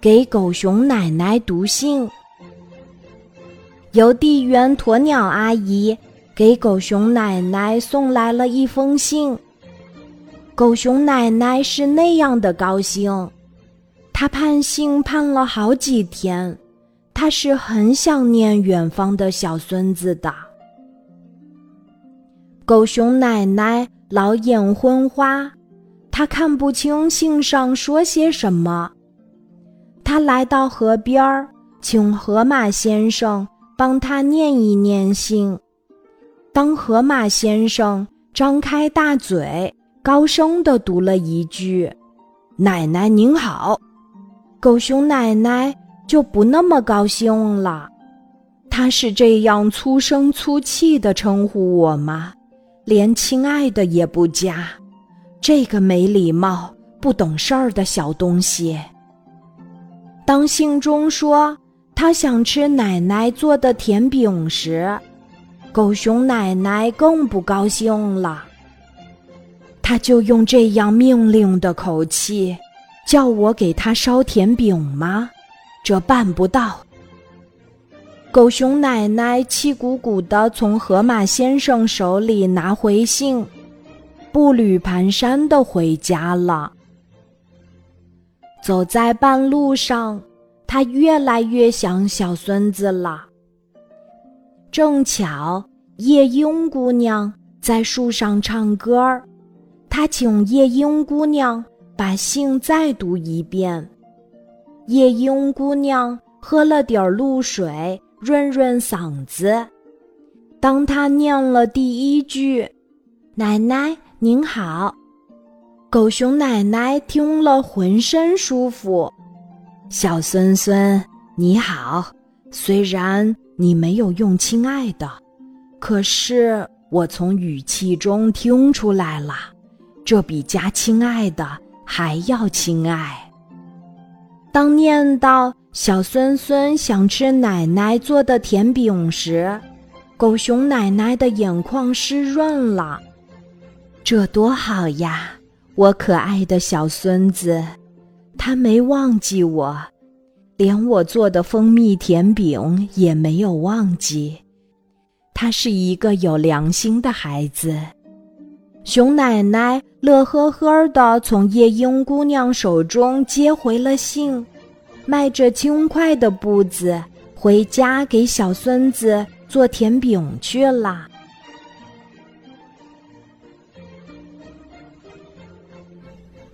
给狗熊奶奶读信。邮递员鸵鸟阿姨给狗熊奶奶送来了一封信。狗熊奶奶是那样的高兴，她盼信盼了好几天，她是很想念远方的小孙子的。狗熊奶奶老眼昏花，她看不清信上说些什么。他来到河边儿，请河马先生。帮他念一念信。当河马先生张开大嘴，高声的读了一句：“奶奶您好。”狗熊奶奶就不那么高兴了。他是这样粗声粗气的称呼我吗？连亲爱的也不加，这个没礼貌、不懂事儿的小东西。当信中说。他想吃奶奶做的甜饼时，狗熊奶奶更不高兴了。他就用这样命令的口气，叫我给他烧甜饼吗？这办不到。狗熊奶奶气鼓鼓地从河马先生手里拿回信，步履蹒跚地回家了。走在半路上。他越来越想小孙子了。正巧夜莺姑娘在树上唱歌儿，他请夜莺姑娘把信再读一遍。夜莺姑娘喝了点儿露水，润润嗓子。当她念了第一句：“奶奶您好”，狗熊奶奶听了浑身舒服。小孙孙，你好。虽然你没有用“亲爱的”，可是我从语气中听出来了，这比加“亲爱的”还要亲爱。当念到小孙孙想吃奶奶做的甜饼时，狗熊奶奶的眼眶湿润了。这多好呀，我可爱的小孙子。他没忘记我，连我做的蜂蜜甜饼也没有忘记。他是一个有良心的孩子。熊奶奶乐呵呵的从夜莺姑娘手中接回了信，迈着轻快的步子回家给小孙子做甜饼去了。